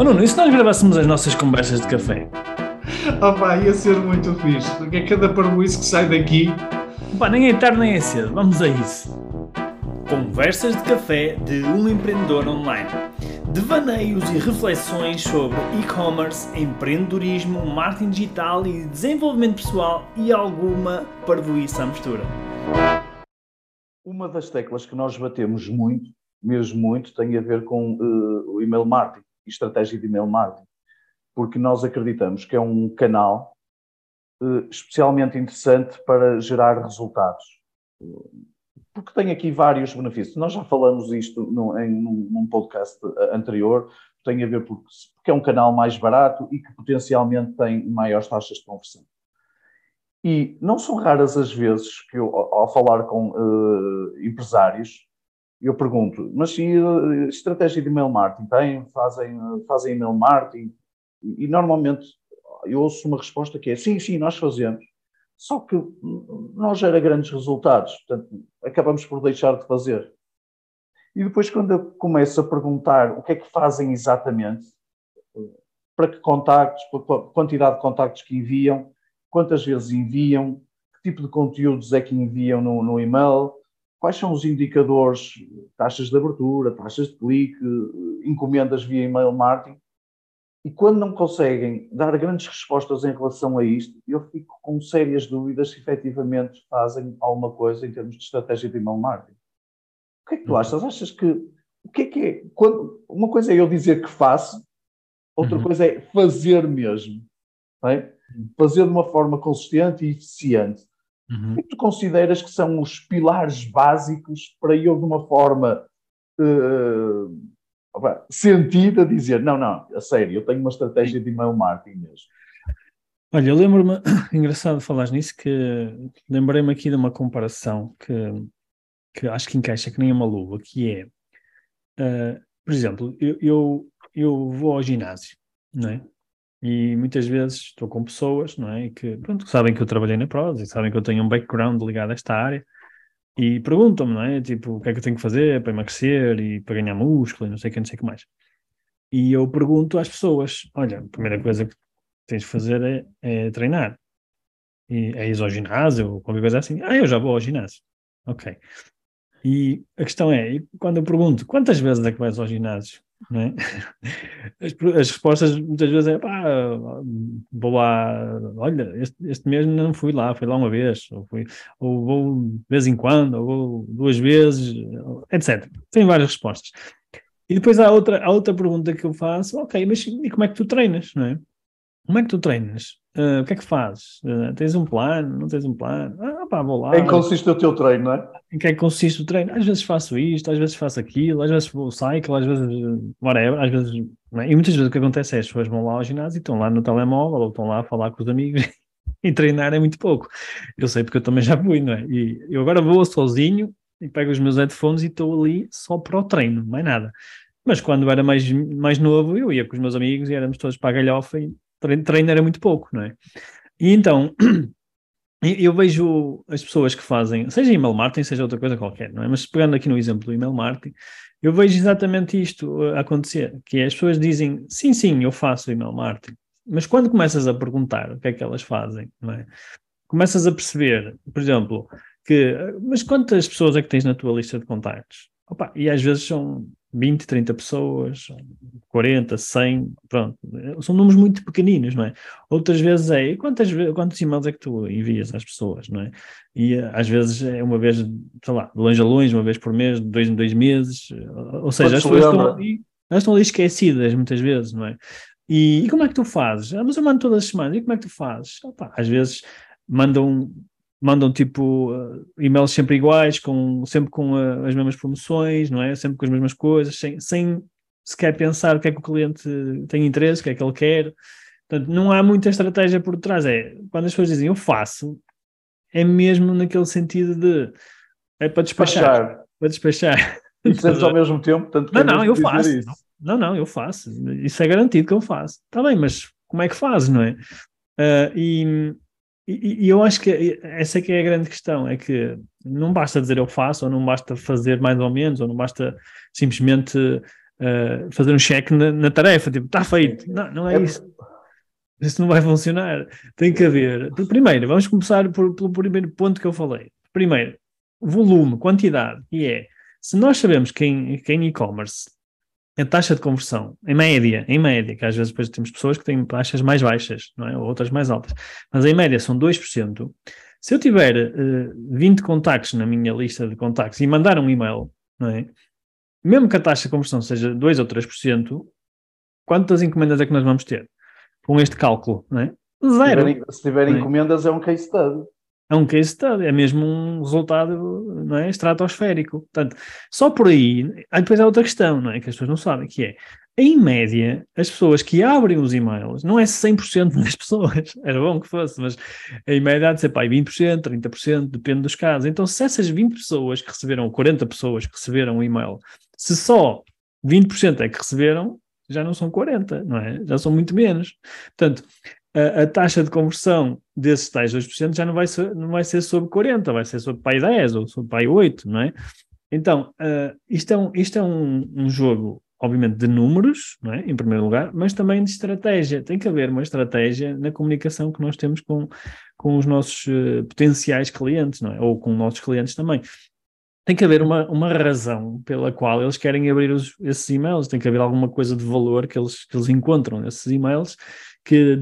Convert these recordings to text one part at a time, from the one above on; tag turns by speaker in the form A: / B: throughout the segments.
A: Oh Nuno, e se nós gravássemos as nossas conversas de café?
B: Oh pá, ia ser muito fixe, porque é cada parboice que sai daqui.
A: Pá, nem é tarde nem é cedo, vamos a isso. Conversas de café de um empreendedor online. Devaneios e reflexões sobre e-commerce, empreendedorismo, marketing digital e desenvolvimento pessoal e alguma parvoíça à mistura.
C: Uma das teclas que nós batemos muito, mesmo muito, tem a ver com uh, o email marketing estratégia de email marketing, porque nós acreditamos que é um canal uh, especialmente interessante para gerar resultados. Porque tem aqui vários benefícios. Nós já falamos isto no, em num podcast anterior, tem a ver porque, porque é um canal mais barato e que potencialmente tem maiores taxas de conversão. E não são raras as vezes que eu, ao falar com uh, empresários, eu pergunto, mas se uh, estratégia de email marketing tem? Fazem, fazem email marketing? E, e, normalmente eu ouço uma resposta que é sim, sim, nós fazemos. Só que não gera grandes resultados, portanto, acabamos por deixar de fazer. E depois, quando eu começo a perguntar o que é que fazem exatamente, para que contactos, quantidade de contactos que enviam, quantas vezes enviam, que tipo de conteúdos é que enviam no, no e-mail, quais são os indicadores, taxas de abertura, taxas de clique, encomendas via e-mail marketing. E quando não conseguem dar grandes respostas em relação a isto, eu fico com sérias dúvidas se efetivamente fazem alguma coisa em termos de estratégia de email marketing. O que é que tu uhum. achas? Achas que. O que é que é? Quando, uma coisa é eu dizer que faço, outra uhum. coisa é fazer mesmo. É? fazer de uma forma consistente e eficiente. Uhum. O que tu consideras que são os pilares básicos para eu, de uma forma uh, sentida, dizer: não, não, a sério, eu tenho uma estratégia de email marketing mesmo?
A: Olha, eu lembro-me, engraçado falar nisso, que lembrei-me aqui de uma comparação que, que acho que encaixa que nem uma luva, que é, uh, por exemplo, eu, eu, eu vou ao ginásio, não é? E muitas vezes estou com pessoas, não é? Que, pronto, sabem que eu trabalhei na Prozis, sabem que eu tenho um background ligado a esta área e perguntam-me, não é? Tipo, o que é que eu tenho que fazer para emagrecer e para ganhar músculo e não sei o que, não sei o que mais. E eu pergunto às pessoas: olha, a primeira coisa que tens de fazer é, é treinar. E é ir ao ginásio ou qualquer coisa assim. Ah, eu já vou ao ginásio. Ok. E a questão é, quando eu pergunto quantas vezes é que vais ao ginásio? É? as, as, respostas muitas vezes é pá, vou lá, olha, este, este mês não fui lá, fui lá uma vez, ou, fui, ou vou de vez em quando, ou vou duas vezes, etc. Tem várias respostas. E depois há outra, há outra pergunta que eu faço, ok, mas e como é que tu treinas, não é? Como é que tu treinas? Uh, o que é que fazes? Uh, tens um plano? Não tens um plano? Ah, pá, vou lá.
C: Em que consiste o teu treino, não é?
A: Em que é que consiste o treino? Às vezes faço isto, às vezes faço aquilo, às vezes vou cycle, às vezes whatever, às vezes. É? E muitas vezes o que acontece é as pessoas vão lá ao ginásio e estão lá no telemóvel ou estão lá a falar com os amigos e treinar é muito pouco. Eu sei porque eu também já fui, não é? E eu agora vou sozinho e pego os meus headphones e estou ali só para o treino, mais nada. Mas quando era mais, mais novo, eu ia com os meus amigos e éramos todos para a galhofa e treino era muito pouco, não é? E então, eu vejo as pessoas que fazem, seja email marketing, seja outra coisa qualquer, não é? Mas pegando aqui no exemplo do email marketing, eu vejo exatamente isto acontecer, que é as pessoas dizem, sim, sim, eu faço email marketing, mas quando começas a perguntar o que é que elas fazem, não é? Começas a perceber, por exemplo, que, mas quantas pessoas é que tens na tua lista de contactos? Opa, e às vezes são 20, 30 pessoas, 40, 100, pronto. São números muito pequeninos, não é? Outras vezes é, quantas, quantos e-mails é que tu envias às pessoas, não é? E às vezes é uma vez, sei lá, de longe a longe, uma vez por mês, dois em dois meses, ou seja, as pessoas estão ali, elas estão ali esquecidas muitas vezes, não é? E, e, como é que tu fazes? Ah, mas eu mando todas as semanas, e como é que tu fazes? Opa, às vezes mandam mandam tipo uh, e-mails sempre iguais, com, sempre com uh, as mesmas promoções, não é? Sempre com as mesmas coisas, sem, sem sequer pensar o que é que o cliente tem interesse, o que é que ele quer. Portanto, não há muita estratégia por trás. É quando as pessoas dizem eu faço, é mesmo naquele sentido de é para despachar. Para despachar.
C: E sentes ao mesmo tempo, tanto
A: Não, não, eu faço. Isso. Não, não, eu faço. Isso é garantido que eu faço. Está bem, mas como é que faz, não é? Uh, e, e, e, eu acho que essa é que é a grande questão, é que não basta dizer eu faço, ou não basta fazer mais ou menos, ou não basta simplesmente uh, fazer um cheque na, na, tarefa, tipo, está feito. Não, não é, é isso. Isso não vai funcionar. Tem que haver. Primeiro, vamos começar por, pelo primeiro ponto que eu falei. Primeiro, volume, quantidade, e é, se nós sabemos que em, que em e-commerce a taxa de conversão, em média, em média, que às vezes depois temos pessoas que têm taxas mais baixas, não é? ou outras mais altas, mas em média são 2%. Se eu tiver uh, eh, 20 contactos na minha lista de contactos e mandar um e-mail, não é? mesmo que a taxa de conversão seja 2 ou 3%, quantas encomendas é que nós vamos ter com este cálculo? Não é?
C: Zero. Se tiver, se tiver é? encomendas, é um case study
A: é um case study, é mesmo um resultado não é, estratosférico. Portanto, só por aí, aí depois há outra questão, não é, que as pessoas não sabem, que é, em média, as pessoas que abrem os e-mails, não é 100% das pessoas, era bom que fosse, mas em média há de ser pá, 20%, 30%, depende dos casos. Então, se essas 20 pessoas que receberam, 40 pessoas que receberam o e-mail, se só 20% é que receberam, já não são 40, não é? Já são muito menos. Portanto, a, a, taxa de conversão desses tais 2% já não vai, ser, não vai ser sobre 40, vai ser sobre pai 10 ou sobre pai 8, não é? Então, uh, isto é, um, isto é um, um, jogo, obviamente, de números, não é? em primeiro lugar, mas também de estratégia. Tem que haver uma estratégia na comunicação que nós temos com, com os nossos uh, potenciais clientes, não é? Ou com nossos clientes também. Tem que haver uma, uma razão pela qual eles querem abrir os, esses e-mails, tem que haver alguma coisa de valor que eles, que eles encontram nesses e-mails que,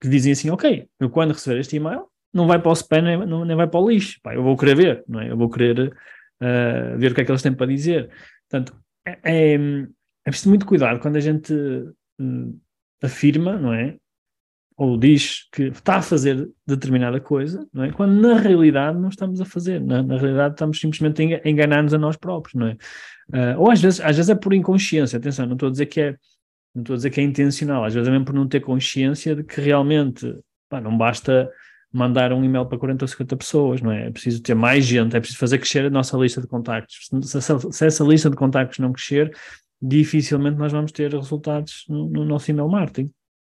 A: que dizem assim, ok, eu quando receber este e-mail, não vai para o spam nem, nem vai para o lixo, pá, eu vou querer ver, não é? Eu vou querer uh, ver o que é que eles têm para dizer. Portanto, é, é, é preciso muito cuidado quando a gente uh, afirma, não é? Ou diz que está a fazer determinada coisa, não é? Quando na realidade não estamos a fazer, na, na realidade estamos simplesmente a enganar-nos a nós próprios, não é? Uh, ou às vezes, às vezes é por inconsciência, atenção, não estou a dizer que é não estou a dizer que é intencional, às vezes é mesmo por não ter consciência de que realmente pá, não basta mandar um e-mail para 40 ou 50 pessoas, não é? É preciso ter mais gente, é preciso fazer crescer a nossa lista de contactos. Se, se, se essa lista de contactos não crescer, dificilmente nós vamos ter resultados no, no nosso e-mail marketing.